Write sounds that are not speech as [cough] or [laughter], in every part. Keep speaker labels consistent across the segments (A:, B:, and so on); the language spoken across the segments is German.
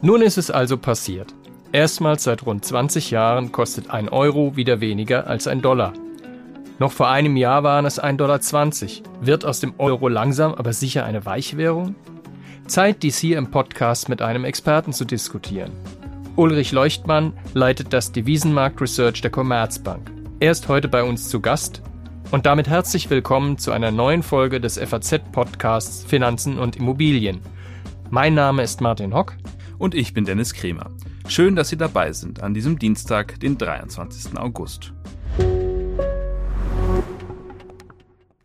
A: Nun ist es also passiert. Erstmals seit rund 20 Jahren kostet ein Euro wieder weniger als ein Dollar. Noch vor einem Jahr waren es 1,20 Dollar. Wird aus dem Euro langsam aber sicher eine Weichwährung? Zeit, dies hier im Podcast mit einem Experten zu diskutieren. Ulrich Leuchtmann leitet das Devisenmarkt Research der Commerzbank. Er ist heute bei uns zu Gast und damit herzlich willkommen zu einer neuen Folge des FAZ-Podcasts Finanzen und Immobilien. Mein Name ist Martin Hock.
B: Und ich bin Dennis Kremer. Schön, dass Sie dabei sind an diesem Dienstag, den 23. August.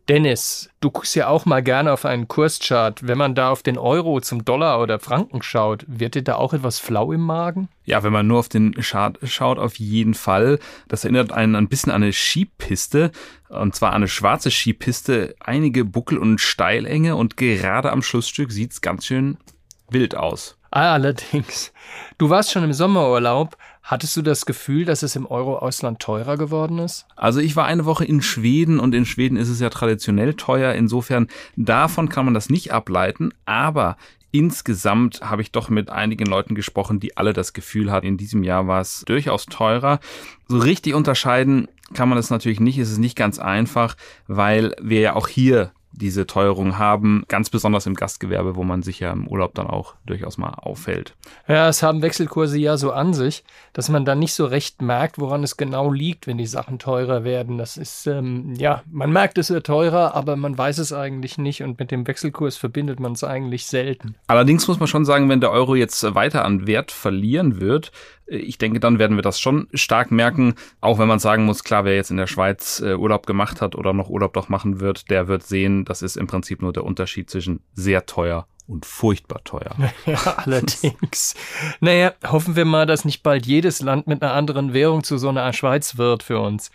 A: Dennis, du guckst ja auch mal gerne auf einen Kurschart. Wenn man da auf den Euro zum Dollar oder Franken schaut, wird dir da auch etwas flau im Magen?
B: Ja, wenn man nur auf den Chart schaut, auf jeden Fall. Das erinnert einen ein bisschen an eine Skipiste. Und zwar eine schwarze Skipiste, einige Buckel und Steilenge und gerade am Schlussstück sieht's ganz schön wild aus.
A: Allerdings. Du warst schon im Sommerurlaub. Hattest du das Gefühl, dass es im Euro-Ausland teurer geworden ist?
B: Also ich war eine Woche in Schweden und in Schweden ist es ja traditionell teuer. Insofern davon kann man das nicht ableiten. Aber insgesamt habe ich doch mit einigen Leuten gesprochen, die alle das Gefühl hatten, in diesem Jahr war es durchaus teurer. So richtig unterscheiden kann man das natürlich nicht. Es ist nicht ganz einfach, weil wir ja auch hier diese Teuerung haben, ganz besonders im Gastgewerbe, wo man sich ja im Urlaub dann auch durchaus mal auffällt.
A: Ja, es haben Wechselkurse ja so an sich, dass man dann nicht so recht merkt, woran es genau liegt, wenn die Sachen teurer werden. Das ist, ähm, ja, man merkt es wird teurer, aber man weiß es eigentlich nicht und mit dem Wechselkurs verbindet man es eigentlich selten.
B: Allerdings muss man schon sagen, wenn der Euro jetzt weiter an Wert verlieren wird, ich denke, dann werden wir das schon stark merken, auch wenn man sagen muss, klar, wer jetzt in der Schweiz äh, Urlaub gemacht hat oder noch Urlaub doch machen wird, der wird sehen, das ist im Prinzip nur der Unterschied zwischen sehr teuer und furchtbar teuer. [laughs]
A: Ja, allerdings. naja, hoffen wir mal, dass nicht bald jedes Land mit einer anderen Währung zu so einer Schweiz wird für uns.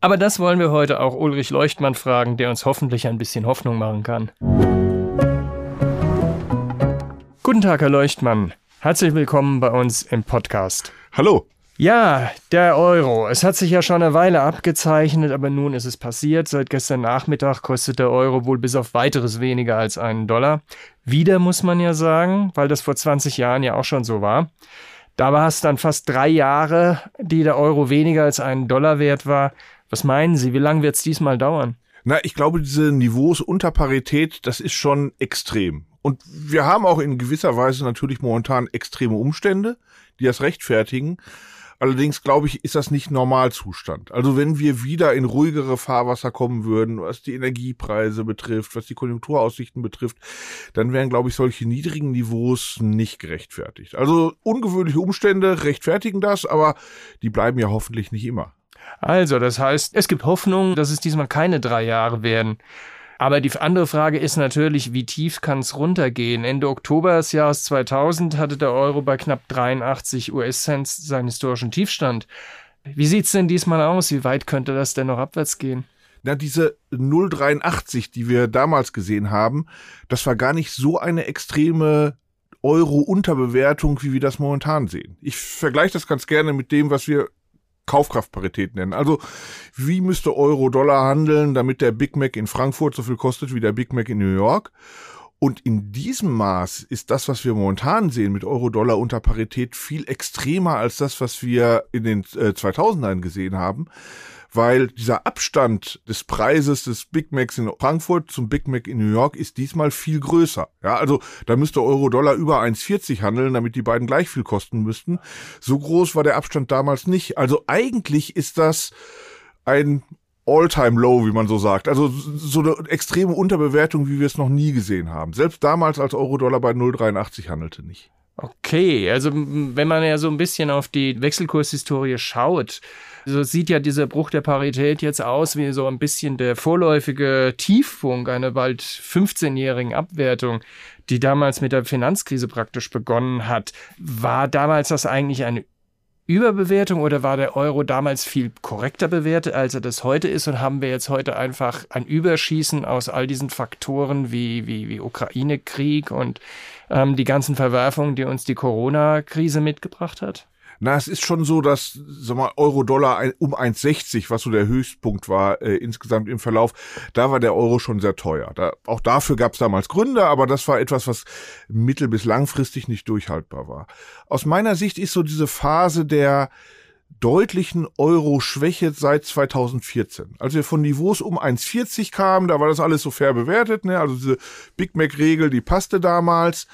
A: Aber das wollen wir heute auch Ulrich Leuchtmann fragen, der uns hoffentlich ein bisschen Hoffnung machen kann. Guten Tag, Herr Leuchtmann. Herzlich willkommen bei uns im Podcast.
C: Hallo.
A: Ja, der Euro. Es hat sich ja schon eine Weile abgezeichnet, aber nun ist es passiert. Seit gestern Nachmittag kostet der Euro wohl bis auf weiteres weniger als einen Dollar. Wieder muss man ja sagen, weil das vor 20 Jahren ja auch schon so war. Da war es dann fast drei Jahre, die der Euro weniger als einen Dollar wert war. Was meinen Sie, wie lange wird es diesmal dauern?
C: Na, ich glaube, diese Niveaus unter Parität, das ist schon extrem. Und wir haben auch in gewisser Weise natürlich momentan extreme Umstände, die das rechtfertigen. Allerdings glaube ich, ist das nicht Normalzustand. Also wenn wir wieder in ruhigere Fahrwasser kommen würden, was die Energiepreise betrifft, was die Konjunkturaussichten betrifft, dann wären, glaube ich, solche niedrigen Niveaus nicht gerechtfertigt. Also ungewöhnliche Umstände rechtfertigen das, aber die bleiben ja hoffentlich nicht immer.
A: Also, das heißt, es gibt Hoffnung, dass es diesmal keine drei Jahre werden. Aber die andere Frage ist natürlich, wie tief kann es runtergehen? Ende Oktober des Jahres 2000 hatte der Euro bei knapp 83 US-Cent seinen historischen Tiefstand. Wie sieht's denn diesmal aus? Wie weit könnte das denn noch abwärts gehen?
C: Na, diese 0,83, die wir damals gesehen haben, das war gar nicht so eine extreme Euro-Unterbewertung, wie wir das momentan sehen. Ich vergleiche das ganz gerne mit dem, was wir Kaufkraftparität nennen. Also wie müsste Euro-Dollar handeln, damit der Big Mac in Frankfurt so viel kostet wie der Big Mac in New York? Und in diesem Maß ist das, was wir momentan sehen mit Euro-Dollar unter Parität viel extremer als das, was wir in den äh, 2000ern gesehen haben weil dieser Abstand des Preises des Big Macs in Frankfurt zum Big Mac in New York ist diesmal viel größer. Ja, also da müsste Euro-Dollar über 1,40 handeln, damit die beiden gleich viel kosten müssten. So groß war der Abstand damals nicht. Also eigentlich ist das ein All-Time-Low, wie man so sagt. Also so eine extreme Unterbewertung, wie wir es noch nie gesehen haben. Selbst damals, als Euro-Dollar bei 0,83 handelte nicht.
A: Okay, also wenn man ja so ein bisschen auf die Wechselkurshistorie schaut, so sieht ja dieser Bruch der Parität jetzt aus wie so ein bisschen der vorläufige Tiefpunkt einer bald 15-jährigen Abwertung, die damals mit der Finanzkrise praktisch begonnen hat. War damals das eigentlich eine Überbewertung oder war der Euro damals viel korrekter bewertet, als er das heute ist? Und haben wir jetzt heute einfach ein Überschießen aus all diesen Faktoren wie, wie, wie Ukraine-Krieg und ähm, die ganzen Verwerfungen, die uns die Corona-Krise mitgebracht hat?
C: Na, es ist schon so, dass, sag mal, Euro-Dollar um 1,60, was so der Höchstpunkt war äh, insgesamt im Verlauf, da war der Euro schon sehr teuer. Da, auch dafür gab es damals Gründe, aber das war etwas, was mittel- bis langfristig nicht durchhaltbar war. Aus meiner Sicht ist so diese Phase der deutlichen Euro-Schwäche seit 2014. Als wir von Niveaus um 1,40 kamen, da war das alles so fair bewertet, ne? Also diese Big Mac-Regel, die passte damals.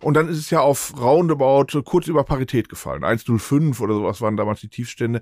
C: Und dann ist es ja auf roundabout kurz über Parität gefallen. 1,05 oder sowas waren damals die Tiefstände.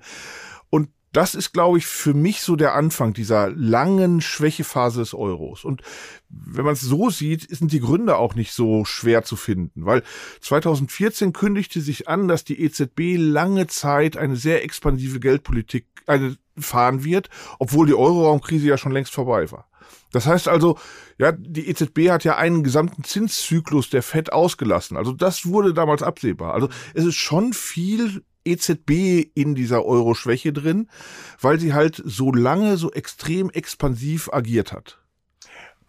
C: Das ist, glaube ich, für mich so der Anfang dieser langen Schwächephase des Euros. Und wenn man es so sieht, sind die Gründe auch nicht so schwer zu finden, weil 2014 kündigte sich an, dass die EZB lange Zeit eine sehr expansive Geldpolitik eine, fahren wird, obwohl die Euroraumkrise ja schon längst vorbei war. Das heißt also, ja, die EZB hat ja einen gesamten Zinszyklus der FED ausgelassen. Also das wurde damals absehbar. Also es ist schon viel EZB in dieser Euro-Schwäche drin, weil sie halt so lange so extrem expansiv agiert hat.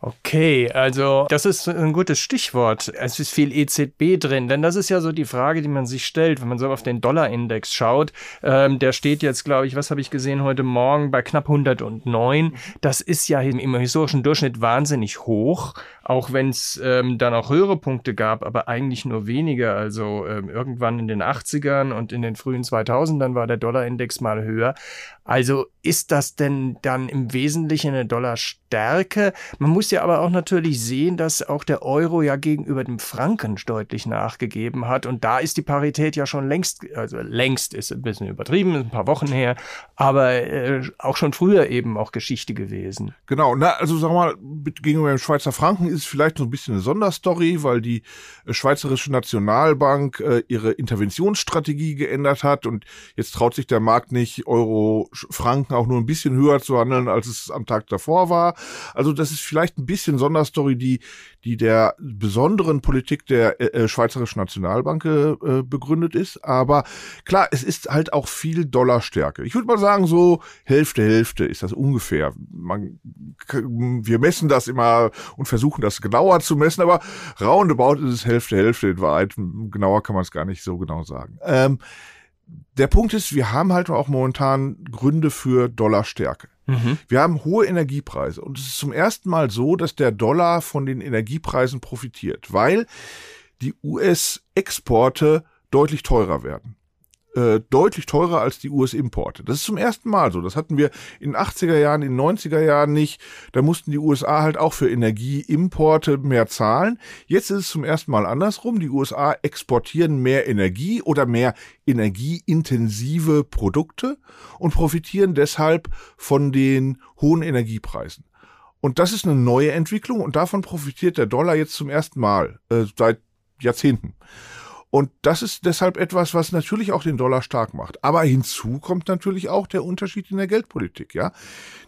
A: Okay, also das ist ein gutes Stichwort. Es ist viel EZB drin, denn das ist ja so die Frage, die man sich stellt, wenn man so auf den Dollarindex schaut. Ähm, der steht jetzt, glaube ich, was habe ich gesehen heute Morgen bei knapp 109. Das ist ja im historischen Durchschnitt wahnsinnig hoch, auch wenn es ähm, dann auch höhere Punkte gab, aber eigentlich nur weniger. Also ähm, irgendwann in den 80ern und in den frühen 2000ern war der Dollarindex mal höher. Also ist das denn dann im Wesentlichen eine Dollarstärke? Man muss ja aber auch natürlich sehen, dass auch der Euro ja gegenüber dem Franken deutlich nachgegeben hat. Und da ist die Parität ja schon längst, also längst ist ein bisschen übertrieben, ein paar Wochen her, aber äh, auch schon früher eben auch Geschichte gewesen.
C: Genau, na, also sag mal, gegenüber dem Schweizer Franken ist es vielleicht so ein bisschen eine Sonderstory, weil die äh, Schweizerische Nationalbank äh, ihre Interventionsstrategie geändert hat und jetzt traut sich der Markt nicht, Euro Franken auch nur ein bisschen höher zu handeln, als es am Tag davor war. Also das ist vielleicht ein bisschen Sonderstory, die, die der besonderen Politik der äh, äh Schweizerischen Nationalbank äh, begründet ist. Aber klar, es ist halt auch viel Dollarstärke. Ich würde mal sagen, so Hälfte, Hälfte ist das ungefähr. Man, wir messen das immer und versuchen das genauer zu messen, aber roundabout ist es Hälfte, Hälfte in Wahrheit. Genauer kann man es gar nicht so genau sagen. Ähm, der Punkt ist, wir haben halt auch momentan Gründe für Dollarstärke. Mhm. Wir haben hohe Energiepreise und es ist zum ersten Mal so, dass der Dollar von den Energiepreisen profitiert, weil die US-Exporte deutlich teurer werden äh, deutlich teurer als die US-Importe. Das ist zum ersten Mal so. Das hatten wir in 80er Jahren, in 90er Jahren nicht. Da mussten die USA halt auch für Energieimporte mehr zahlen. Jetzt ist es zum ersten Mal andersrum. Die USA exportieren mehr Energie oder mehr energieintensive Produkte und profitieren deshalb von den hohen Energiepreisen. Und das ist eine neue Entwicklung und davon profitiert der Dollar jetzt zum ersten Mal äh, seit Jahrzehnten. Und das ist deshalb etwas, was natürlich auch den Dollar stark macht. Aber hinzu kommt natürlich auch der Unterschied in der Geldpolitik, ja.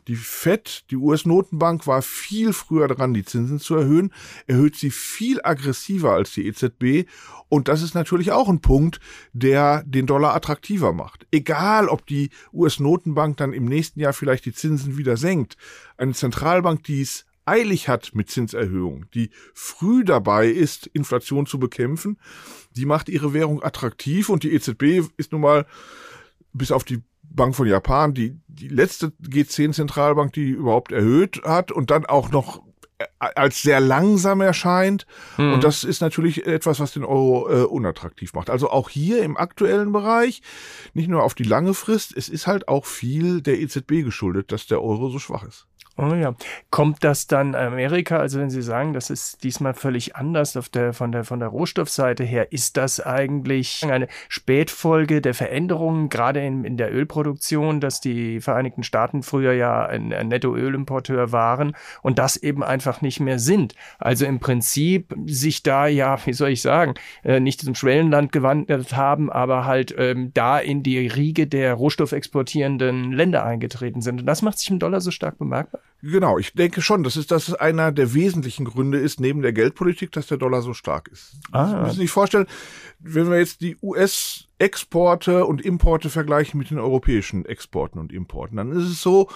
C: Die Fed, die US-Notenbank war viel früher dran, die Zinsen zu erhöhen, erhöht sie viel aggressiver als die EZB. Und das ist natürlich auch ein Punkt, der den Dollar attraktiver macht. Egal, ob die US-Notenbank dann im nächsten Jahr vielleicht die Zinsen wieder senkt. Eine Zentralbank, die es eilig hat mit Zinserhöhungen, die früh dabei ist, Inflation zu bekämpfen, die macht ihre Währung attraktiv und die EZB ist nun mal bis auf die Bank von Japan die, die letzte G10-Zentralbank, die überhaupt erhöht hat und dann auch noch als sehr langsam erscheint. Hm. Und das ist natürlich etwas, was den Euro äh, unattraktiv macht. Also auch hier im aktuellen Bereich, nicht nur auf die lange Frist, es ist halt auch viel der EZB geschuldet, dass der Euro so schwach ist.
A: Oh ja. Kommt das dann Amerika, also wenn Sie sagen, das ist diesmal völlig anders auf der, von, der, von der Rohstoffseite her, ist das eigentlich eine Spätfolge der Veränderungen, gerade in, in der Ölproduktion, dass die Vereinigten Staaten früher ja ein, ein Nettoölimporteur waren und das eben einfach nicht mehr sind? Also im Prinzip sich da ja, wie soll ich sagen, äh, nicht zum Schwellenland gewandert haben, aber halt ähm, da in die Riege der rohstoffexportierenden Länder eingetreten sind. Und das macht sich im Dollar so stark bemerkbar.
C: Genau, ich denke schon, das ist, dass es einer der wesentlichen Gründe ist, neben der Geldpolitik, dass der Dollar so stark ist. Ah. Sie müssen sich vorstellen, wenn wir jetzt die US-Exporte und Importe vergleichen mit den europäischen Exporten und Importen, dann ist es so,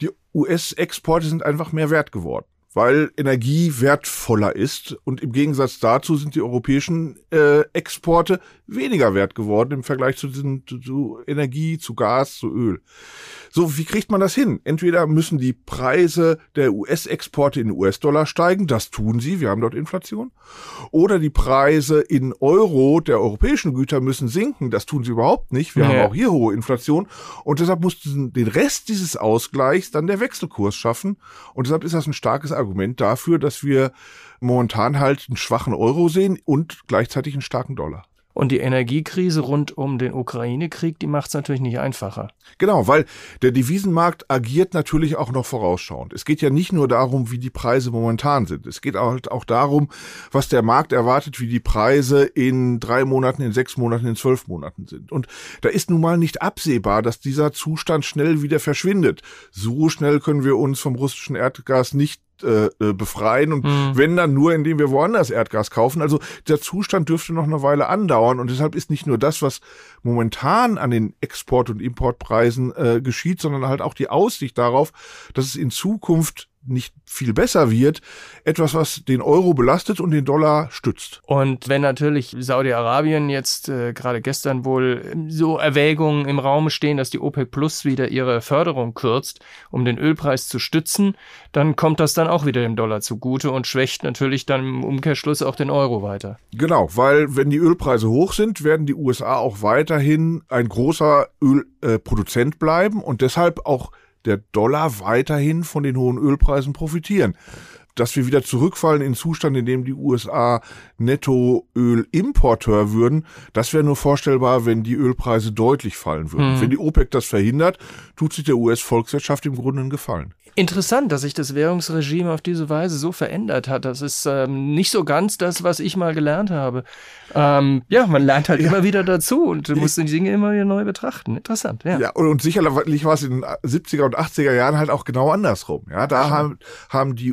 C: die US-Exporte sind einfach mehr wert geworden weil Energie wertvoller ist und im Gegensatz dazu sind die europäischen äh, Exporte weniger wert geworden im Vergleich zu, diesen, zu Energie, zu Gas, zu Öl. So, wie kriegt man das hin? Entweder müssen die Preise der US-Exporte in US-Dollar steigen, das tun sie, wir haben dort Inflation, oder die Preise in Euro der europäischen Güter müssen sinken, das tun sie überhaupt nicht, wir ja. haben auch hier hohe Inflation und deshalb muss den Rest dieses Ausgleichs dann der Wechselkurs schaffen und deshalb ist das ein starkes Argument dafür, dass wir momentan halt einen schwachen Euro sehen und gleichzeitig einen starken Dollar.
A: Und die Energiekrise rund um den Ukraine-Krieg, die macht es natürlich nicht einfacher.
C: Genau, weil der Devisenmarkt agiert natürlich auch noch vorausschauend. Es geht ja nicht nur darum, wie die Preise momentan sind. Es geht halt auch darum, was der Markt erwartet, wie die Preise in drei Monaten, in sechs Monaten, in zwölf Monaten sind. Und da ist nun mal nicht absehbar, dass dieser Zustand schnell wieder verschwindet. So schnell können wir uns vom russischen Erdgas nicht äh, äh, befreien und mhm. wenn dann nur, indem wir woanders Erdgas kaufen. Also der Zustand dürfte noch eine Weile andauern und deshalb ist nicht nur das, was momentan an den Export- und Importpreisen äh, geschieht, sondern halt auch die Aussicht darauf, dass es in Zukunft nicht viel besser wird, etwas, was den Euro belastet und den Dollar stützt.
A: Und wenn natürlich Saudi-Arabien jetzt äh, gerade gestern wohl so Erwägungen im Raum stehen, dass die OPEC Plus wieder ihre Förderung kürzt, um den Ölpreis zu stützen, dann kommt das dann auch wieder dem Dollar zugute und schwächt natürlich dann im Umkehrschluss auch den Euro weiter.
C: Genau, weil wenn die Ölpreise hoch sind, werden die USA auch weiterhin ein großer Ölproduzent äh, bleiben und deshalb auch der Dollar weiterhin von den hohen Ölpreisen profitieren. Dass wir wieder zurückfallen in den Zustand, in dem die USA Nettoölimporteur würden, das wäre nur vorstellbar, wenn die Ölpreise deutlich fallen würden. Hm. Wenn die OPEC das verhindert, tut sich der US-Volkswirtschaft im Grunde einen Gefallen.
A: Interessant, dass sich das Währungsregime auf diese Weise so verändert hat. Das ist ähm, nicht so ganz das, was ich mal gelernt habe. Ähm, ja, man lernt halt ja. immer wieder dazu und du musst die Dinge immer wieder neu betrachten. Interessant, ja.
C: Ja, und, und sicherlich war es in den 70er und 80er Jahren halt auch genau andersrum. Ja, da haben, haben die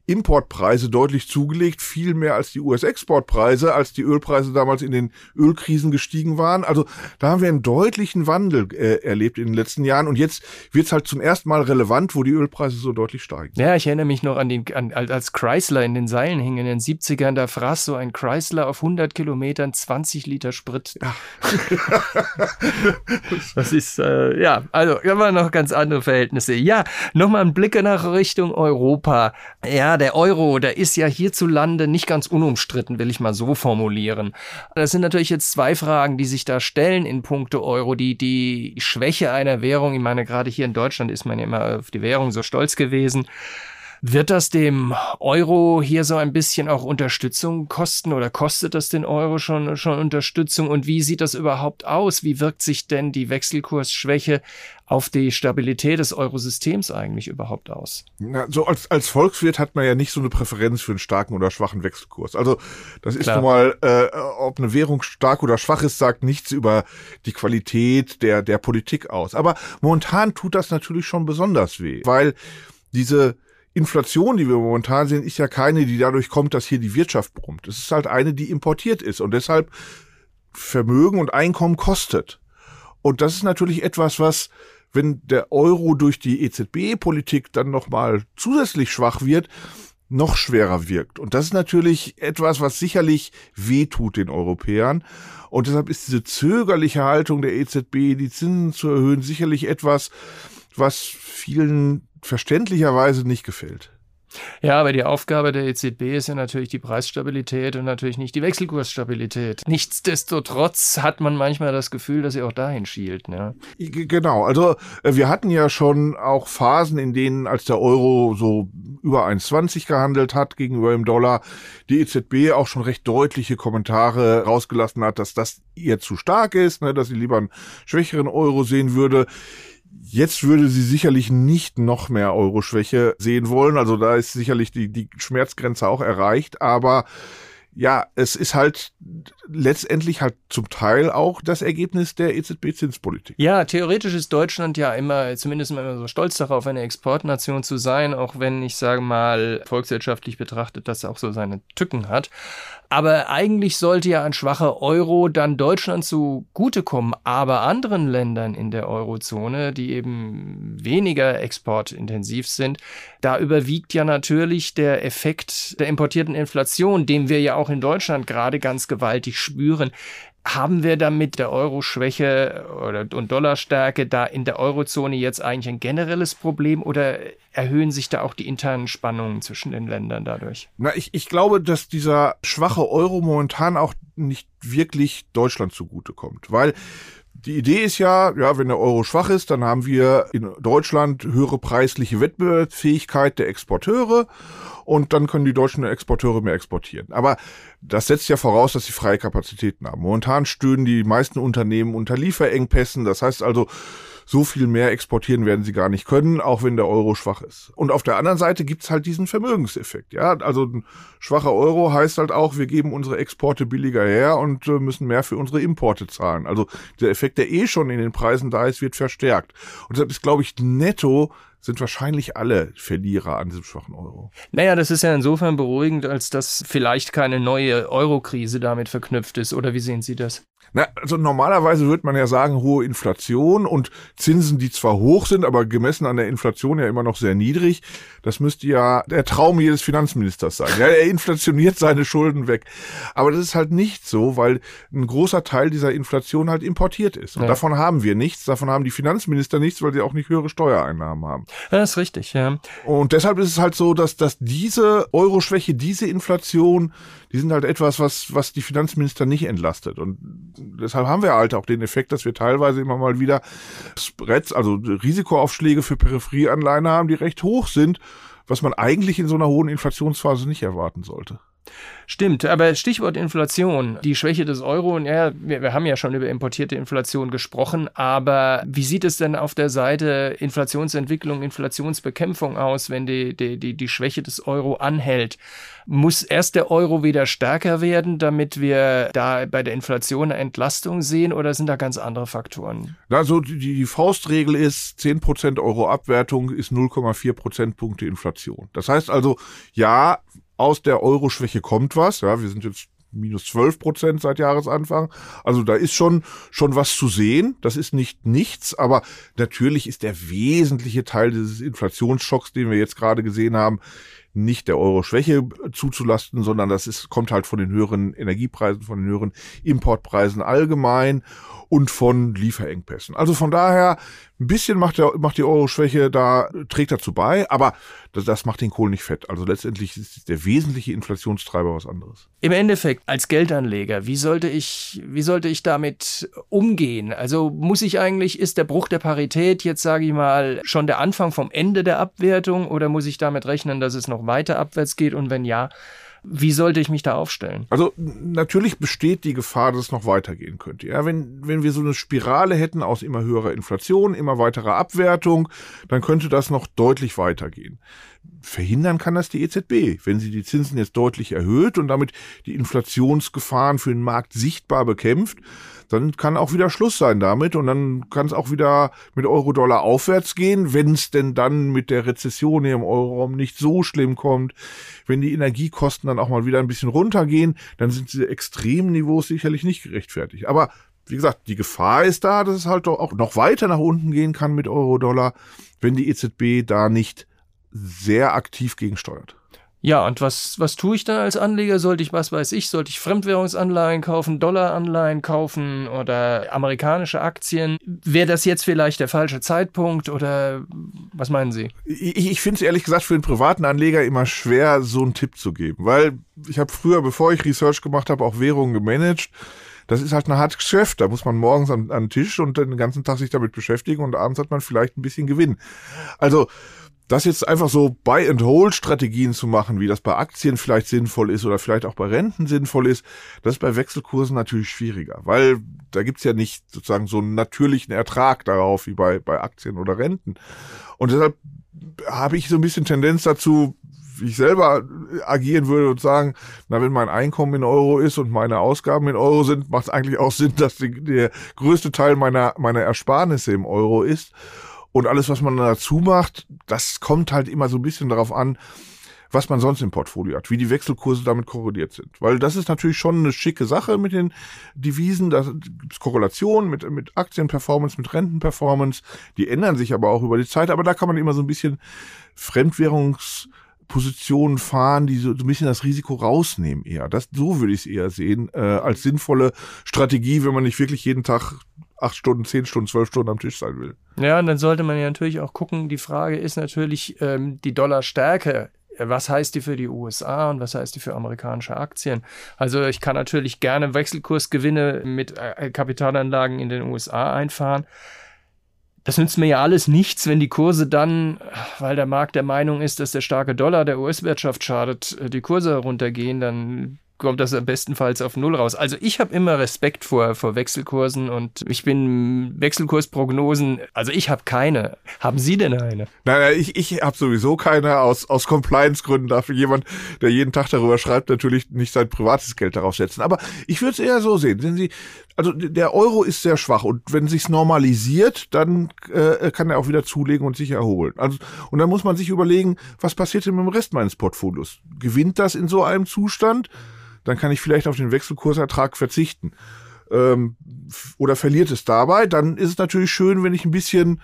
C: US-Importpreise deutlich zugelegt, viel mehr als die US-Exportpreise, als die Ölpreise damals in den Ölkrisen gestiegen waren. Also da haben wir einen deutlichen Wandel äh, erlebt in den letzten Jahren und jetzt wird es halt zum ersten Mal relevant, wo die Ölpreise so deutlich steigen.
A: Ja, ich erinnere mich noch an den, an, als Chrysler in den Seilen hing in den 70ern, da fraß so ein Chrysler auf 100 Kilometern 20 Liter Sprit. Ja. [laughs] das ist, äh, ja, also immer noch ganz andere Verhältnisse. Ja, nochmal ein Blick nach Richtung Europa. Ja, der Euro, der ist ja hierzulande nicht ganz unumstritten, will ich mal so formulieren. Das sind natürlich jetzt zwei Fragen, die sich da stellen in puncto Euro. Die, die Schwäche einer Währung, ich meine, gerade hier in Deutschland ist man ja immer auf die Währung so stolz gewesen. Wird das dem Euro hier so ein bisschen auch Unterstützung kosten oder kostet das den Euro schon, schon Unterstützung? Und wie sieht das überhaupt aus? Wie wirkt sich denn die Wechselkursschwäche auf die Stabilität des Eurosystems eigentlich überhaupt aus?
C: Na, so als, als Volkswirt hat man ja nicht so eine Präferenz für einen starken oder schwachen Wechselkurs. Also das ist nun mal, äh, ob eine Währung stark oder schwach ist, sagt nichts über die Qualität der, der Politik aus. Aber momentan tut das natürlich schon besonders weh, weil diese Inflation, die wir momentan sehen, ist ja keine, die dadurch kommt, dass hier die Wirtschaft brummt. Es ist halt eine, die importiert ist und deshalb Vermögen und Einkommen kostet. Und das ist natürlich etwas, was, wenn der Euro durch die EZB-Politik dann nochmal zusätzlich schwach wird, noch schwerer wirkt. Und das ist natürlich etwas, was sicherlich wehtut den Europäern. Und deshalb ist diese zögerliche Haltung der EZB, die Zinsen zu erhöhen, sicherlich etwas, was vielen verständlicherweise nicht gefällt.
A: Ja, aber die Aufgabe der EZB ist ja natürlich die Preisstabilität und natürlich nicht die Wechselkursstabilität. Nichtsdestotrotz hat man manchmal das Gefühl, dass sie auch dahin schielt. Ne?
C: Genau, also äh, wir hatten ja schon auch Phasen, in denen, als der Euro so über 1,20 gehandelt hat gegenüber dem Dollar, die EZB auch schon recht deutliche Kommentare rausgelassen hat, dass das ihr zu stark ist, ne, dass sie lieber einen schwächeren Euro sehen würde. Jetzt würde sie sicherlich nicht noch mehr Euro-Schwäche sehen wollen. Also da ist sicherlich die, die Schmerzgrenze auch erreicht. Aber ja, es ist halt letztendlich halt zum Teil auch das Ergebnis der EZB-Zinspolitik.
A: Ja, theoretisch ist Deutschland ja immer, zumindest immer so stolz darauf, eine Exportnation zu sein, auch wenn ich sage mal, volkswirtschaftlich betrachtet, das auch so seine Tücken hat. Aber eigentlich sollte ja ein schwacher Euro dann Deutschland zugutekommen, aber anderen Ländern in der Eurozone, die eben weniger exportintensiv sind, da überwiegt ja natürlich der Effekt der importierten Inflation, den wir ja auch in Deutschland gerade ganz gewaltig spüren. Haben wir damit der Euro-Schwäche und Dollarstärke da in der Eurozone jetzt eigentlich ein generelles Problem oder erhöhen sich da auch die internen Spannungen zwischen den Ländern dadurch?
C: Na, ich, ich glaube, dass dieser schwache Euro momentan auch nicht wirklich Deutschland zugutekommt, weil die Idee ist ja, ja, wenn der Euro schwach ist, dann haben wir in Deutschland höhere preisliche Wettbewerbsfähigkeit der Exporteure und dann können die deutschen Exporteure mehr exportieren. Aber das setzt ja voraus, dass sie freie Kapazitäten haben. Momentan stöhnen die meisten Unternehmen unter Lieferengpässen. Das heißt also, so viel mehr exportieren werden sie gar nicht können, auch wenn der Euro schwach ist. Und auf der anderen Seite gibt's halt diesen Vermögenseffekt. Ja, also ein schwacher Euro heißt halt auch, wir geben unsere Exporte billiger her und äh, müssen mehr für unsere Importe zahlen. Also der Effekt, der eh schon in den Preisen da ist, wird verstärkt. Und deshalb ist, glaube ich, netto sind wahrscheinlich alle Verlierer an diesem schwachen Euro.
A: Naja, das ist ja insofern beruhigend, als dass vielleicht keine neue Euro-Krise damit verknüpft ist. Oder wie sehen Sie das?
C: Na, also normalerweise würde man ja sagen, hohe Inflation und Zinsen, die zwar hoch sind, aber gemessen an der Inflation ja immer noch sehr niedrig. Das müsste ja der Traum jedes Finanzministers sein. Ja, er inflationiert seine Schulden weg. Aber das ist halt nicht so, weil ein großer Teil dieser Inflation halt importiert ist. Und ja. davon haben wir nichts. Davon haben die Finanzminister nichts, weil sie auch nicht höhere Steuereinnahmen haben.
A: Ja, das ist richtig, ja.
C: Und deshalb ist es halt so, dass, dass diese Euro-Schwäche, diese Inflation, die sind halt etwas, was, was die Finanzminister nicht entlastet. Und deshalb haben wir halt auch den Effekt, dass wir teilweise immer mal wieder Spreads, also Risikoaufschläge für Peripherieanleihen haben, die recht hoch sind, was man eigentlich in so einer hohen Inflationsphase nicht erwarten sollte.
A: Stimmt, aber Stichwort Inflation, die Schwäche des Euro, ja, wir, wir, haben ja schon über importierte Inflation gesprochen, aber wie sieht es denn auf der Seite Inflationsentwicklung, Inflationsbekämpfung aus, wenn die, die, die, die Schwäche des Euro anhält? Muss erst der Euro wieder stärker werden, damit wir da bei der Inflation eine Entlastung sehen oder sind da ganz andere Faktoren?
C: Also die, die Faustregel ist, 10% Euro Abwertung ist 0,4 Prozentpunkte Inflation. Das heißt also, ja, aus der Euro-Schwäche kommt was. Ja, wir sind jetzt minus 12 Prozent seit Jahresanfang. Also da ist schon, schon was zu sehen. Das ist nicht nichts, aber natürlich ist der wesentliche Teil dieses Inflationsschocks, den wir jetzt gerade gesehen haben, nicht der Euro-Schwäche zuzulasten, sondern das ist, kommt halt von den höheren Energiepreisen, von den höheren Importpreisen allgemein und von Lieferengpässen. Also von daher, ein bisschen macht, der, macht die Euro-Schwäche da, trägt dazu bei, aber das, das macht den Kohl nicht fett. Also letztendlich ist der wesentliche Inflationstreiber was anderes.
A: Im Endeffekt, als Geldanleger, wie sollte ich, wie sollte ich damit umgehen? Also muss ich eigentlich, ist der Bruch der Parität jetzt, sage ich mal, schon der Anfang vom Ende der Abwertung oder muss ich damit rechnen, dass es noch weiter abwärts geht und wenn ja, wie sollte ich mich da aufstellen?
C: Also natürlich besteht die Gefahr, dass es noch weitergehen könnte. Ja, wenn, wenn wir so eine Spirale hätten aus immer höherer Inflation, immer weiterer Abwertung, dann könnte das noch deutlich weitergehen. Verhindern kann das die EZB, wenn sie die Zinsen jetzt deutlich erhöht und damit die Inflationsgefahren für den Markt sichtbar bekämpft dann kann auch wieder Schluss sein damit und dann kann es auch wieder mit Euro-Dollar aufwärts gehen, wenn es denn dann mit der Rezession hier im Euroraum nicht so schlimm kommt. Wenn die Energiekosten dann auch mal wieder ein bisschen runtergehen, dann sind diese extremen Niveaus sicherlich nicht gerechtfertigt. Aber wie gesagt, die Gefahr ist da, dass es halt doch auch noch weiter nach unten gehen kann mit Euro-Dollar, wenn die EZB da nicht sehr aktiv gegensteuert.
A: Ja, und was, was tue ich dann als Anleger? Sollte ich, was weiß ich, sollte ich Fremdwährungsanleihen kaufen, Dollaranleihen kaufen oder amerikanische Aktien? Wäre das jetzt vielleicht der falsche Zeitpunkt oder was meinen Sie?
C: Ich, ich finde es ehrlich gesagt für einen privaten Anleger immer schwer, so einen Tipp zu geben, weil ich habe früher, bevor ich Research gemacht habe, auch Währungen gemanagt das ist halt ein hartes Geschäft. Da muss man morgens an, an den Tisch und den ganzen Tag sich damit beschäftigen und abends hat man vielleicht ein bisschen Gewinn. Also das jetzt einfach so Buy-and-Hold-Strategien zu machen, wie das bei Aktien vielleicht sinnvoll ist oder vielleicht auch bei Renten sinnvoll ist, das ist bei Wechselkursen natürlich schwieriger, weil da gibt's ja nicht sozusagen so einen natürlichen Ertrag darauf wie bei, bei Aktien oder Renten. Und deshalb habe ich so ein bisschen Tendenz dazu, wie ich selber agieren würde und sagen, na, wenn mein Einkommen in Euro ist und meine Ausgaben in Euro sind, macht es eigentlich auch Sinn, dass die, der größte Teil meiner, meiner Ersparnisse im Euro ist. Und alles, was man dazu macht, das kommt halt immer so ein bisschen darauf an, was man sonst im Portfolio hat, wie die Wechselkurse damit korreliert sind. Weil das ist natürlich schon eine schicke Sache mit den Devisen. Da gibt es Korrelationen mit, mit Aktienperformance, mit Rentenperformance. Die ändern sich aber auch über die Zeit. Aber da kann man immer so ein bisschen Fremdwährungspositionen fahren, die so, so ein bisschen das Risiko rausnehmen eher. Das, so würde ich es eher sehen, äh, als sinnvolle Strategie, wenn man nicht wirklich jeden Tag acht Stunden, zehn Stunden, zwölf Stunden am Tisch sein will.
A: Ja, und dann sollte man ja natürlich auch gucken, die Frage ist natürlich ähm, die Dollarstärke was heißt die für die USA und was heißt die für amerikanische Aktien? Also ich kann natürlich gerne Wechselkursgewinne mit äh, Kapitalanlagen in den USA einfahren. Das nützt mir ja alles nichts, wenn die Kurse dann, weil der Markt der Meinung ist, dass der starke Dollar der US-Wirtschaft schadet, äh, die Kurse runtergehen, dann kommt das bestenfalls auf Null raus. Also ich habe immer Respekt vor, vor Wechselkursen und ich bin Wechselkursprognosen, also ich habe keine. Haben Sie denn eine?
C: Nein, nein ich, ich habe sowieso keine. Aus, aus Compliance-Gründen darf jemand, der jeden Tag darüber schreibt, natürlich nicht sein privates Geld darauf setzen. Aber ich würde es eher so sehen. Sehen Sie, also der Euro ist sehr schwach und wenn sich's normalisiert, dann äh, kann er auch wieder zulegen und sich erholen. Also und dann muss man sich überlegen, was passiert denn mit dem Rest meines Portfolios? Gewinnt das in so einem Zustand? Dann kann ich vielleicht auf den Wechselkursertrag verzichten. Ähm, oder verliert es dabei, dann ist es natürlich schön, wenn ich ein bisschen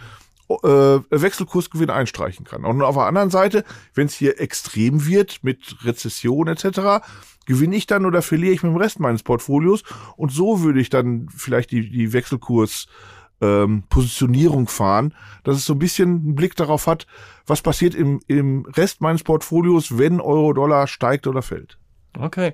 C: äh, Wechselkursgewinn einstreichen kann. Und auf der anderen Seite, wenn es hier extrem wird mit Rezession etc., gewinne ich dann oder verliere ich mit dem Rest meines Portfolios und so würde ich dann vielleicht die, die Wechselkurs ähm, Positionierung fahren, dass es so ein bisschen einen Blick darauf hat, was passiert im, im Rest meines Portfolios, wenn Euro-Dollar steigt oder fällt.
A: Okay.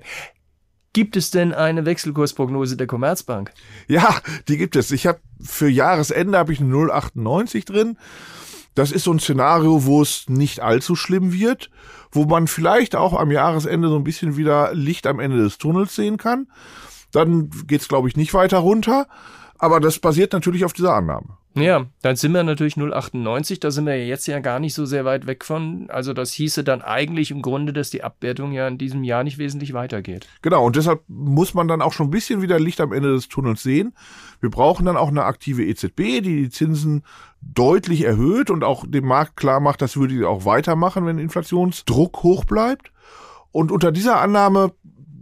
A: Gibt es denn eine Wechselkursprognose der Commerzbank?
C: Ja, die gibt es. Ich habe für Jahresende habe ich eine 098 drin. Das ist so ein Szenario, wo es nicht allzu schlimm wird, wo man vielleicht auch am Jahresende so ein bisschen wieder Licht am Ende des Tunnels sehen kann. Dann geht's glaube ich nicht weiter runter, aber das basiert natürlich auf dieser Annahme.
A: Ja, dann sind wir natürlich 0,98, da sind wir jetzt ja gar nicht so sehr weit weg von. Also das hieße dann eigentlich im Grunde, dass die Abwertung ja in diesem Jahr nicht wesentlich weitergeht.
C: Genau, und deshalb muss man dann auch schon ein bisschen wieder Licht am Ende des Tunnels sehen. Wir brauchen dann auch eine aktive EZB, die die Zinsen deutlich erhöht und auch dem Markt klar macht, das würde sie auch weitermachen, wenn Inflationsdruck hoch bleibt. Und unter dieser Annahme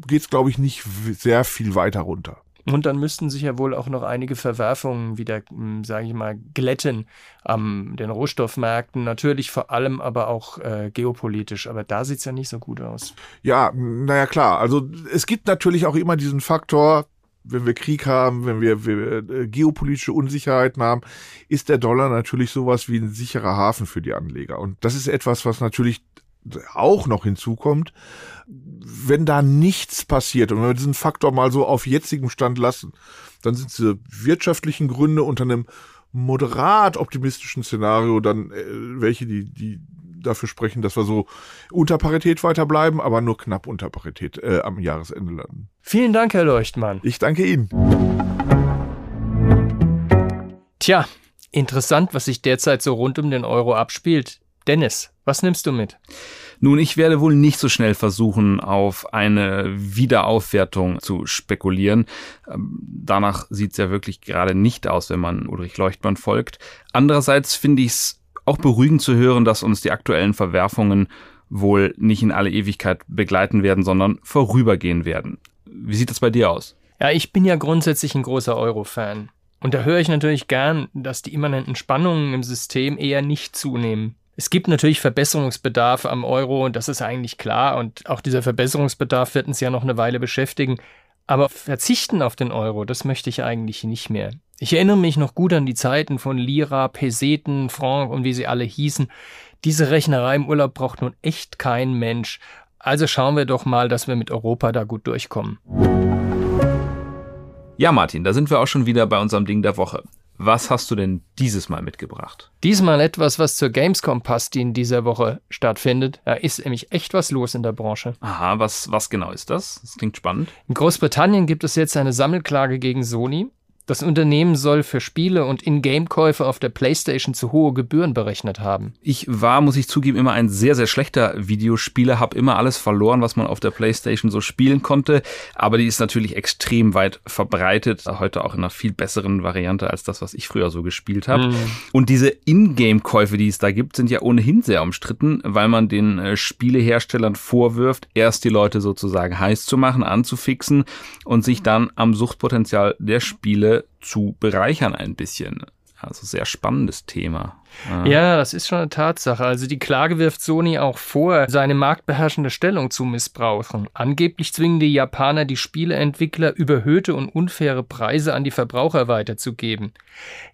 C: geht es, glaube ich, nicht sehr viel weiter runter.
A: Und dann müssten sich ja wohl auch noch einige Verwerfungen wieder, hm, sage ich mal, glätten an den Rohstoffmärkten. Natürlich vor allem aber auch äh, geopolitisch. Aber da sieht's ja nicht so gut aus.
C: Ja, naja klar. Also es gibt natürlich auch immer diesen Faktor, wenn wir Krieg haben, wenn wir, wir äh, geopolitische Unsicherheiten haben, ist der Dollar natürlich sowas wie ein sicherer Hafen für die Anleger. Und das ist etwas, was natürlich auch noch hinzukommt, wenn da nichts passiert und wenn wir diesen Faktor mal so auf jetzigem Stand lassen, dann sind diese wirtschaftlichen Gründe unter einem moderat optimistischen Szenario dann äh, welche, die, die dafür sprechen, dass wir so unter Parität weiterbleiben, aber nur knapp unter Parität äh, am Jahresende landen.
A: Vielen Dank, Herr Leuchtmann.
C: Ich danke Ihnen.
A: Tja, interessant, was sich derzeit so rund um den Euro abspielt. Dennis, was nimmst du mit?
B: Nun, ich werde wohl nicht so schnell versuchen, auf eine Wiederaufwertung zu spekulieren. Ähm, danach sieht es ja wirklich gerade nicht aus, wenn man Ulrich Leuchtmann folgt. Andererseits finde ich es auch beruhigend zu hören, dass uns die aktuellen Verwerfungen wohl nicht in alle Ewigkeit begleiten werden, sondern vorübergehen werden. Wie sieht das bei dir aus?
A: Ja, ich bin ja grundsätzlich ein großer Euro-Fan. Und da höre ich natürlich gern, dass die immanenten Spannungen im System eher nicht zunehmen. Es gibt natürlich Verbesserungsbedarf am Euro und das ist eigentlich klar und auch dieser Verbesserungsbedarf wird uns ja noch eine Weile beschäftigen. Aber verzichten auf den Euro, das möchte ich eigentlich nicht mehr. Ich erinnere mich noch gut an die Zeiten von Lira, Peseten, Franc und wie sie alle hießen. Diese Rechnerei im Urlaub braucht nun echt kein Mensch. Also schauen wir doch mal, dass wir mit Europa da gut durchkommen.
B: Ja, Martin, da sind wir auch schon wieder bei unserem Ding der Woche. Was hast du denn dieses Mal mitgebracht?
A: Diesmal etwas, was zur Gamescom passt, die in dieser Woche stattfindet. Da ist nämlich echt was los in der Branche.
B: Aha, was, was genau ist das? Das klingt spannend.
A: In Großbritannien gibt es jetzt eine Sammelklage gegen Sony. Das Unternehmen soll für Spiele und In-Game-Käufe auf der PlayStation zu hohe Gebühren berechnet haben.
B: Ich war, muss ich zugeben, immer ein sehr, sehr schlechter Videospieler, habe immer alles verloren, was man auf der PlayStation so spielen konnte. Aber die ist natürlich extrem weit verbreitet, heute auch in einer viel besseren Variante als das, was ich früher so gespielt habe. Mhm. Und diese In-Game-Käufe, die es da gibt, sind ja ohnehin sehr umstritten, weil man den äh, Spieleherstellern vorwirft, erst die Leute sozusagen heiß zu machen, anzufixen und sich dann am Suchtpotenzial der Spiele zu bereichern ein bisschen. Also sehr spannendes Thema.
A: Ja. das ist schon eine Tatsache. Also die Klage wirft Sony auch vor, seine marktbeherrschende Stellung zu missbrauchen. Angeblich zwingen die Japaner die Spieleentwickler, überhöhte und unfaire Preise an die Verbraucher weiterzugeben.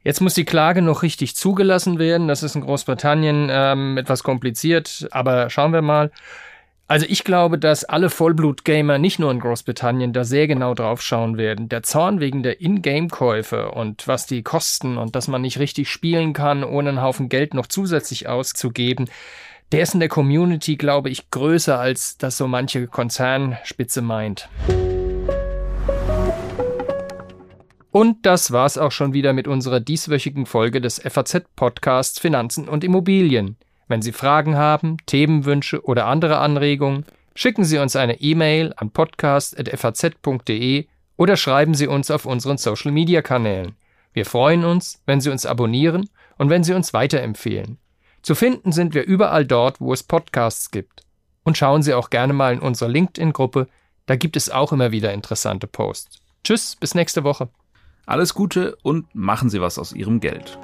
A: Jetzt muss die Klage noch richtig zugelassen werden. Das ist in Großbritannien ähm, etwas kompliziert, aber schauen wir mal. Also ich glaube, dass alle Vollblut-Gamer nicht nur in Großbritannien da sehr genau drauf schauen werden. Der Zorn wegen der In-Game-Käufe und was die kosten und dass man nicht richtig spielen kann, ohne einen Haufen Geld noch zusätzlich auszugeben, der ist in der Community, glaube ich, größer als das so manche Konzernspitze meint. Und das war's auch schon wieder mit unserer dieswöchigen Folge des FAZ-Podcasts Finanzen und Immobilien. Wenn Sie Fragen haben, Themenwünsche oder andere Anregungen, schicken Sie uns eine E-Mail an podcast.faz.de oder schreiben Sie uns auf unseren Social-Media-Kanälen. Wir freuen uns, wenn Sie uns abonnieren und wenn Sie uns weiterempfehlen. Zu finden sind wir überall dort, wo es Podcasts gibt. Und schauen Sie auch gerne mal in unsere LinkedIn-Gruppe, da gibt es auch immer wieder interessante Posts. Tschüss, bis nächste Woche.
B: Alles Gute und machen Sie was aus Ihrem Geld.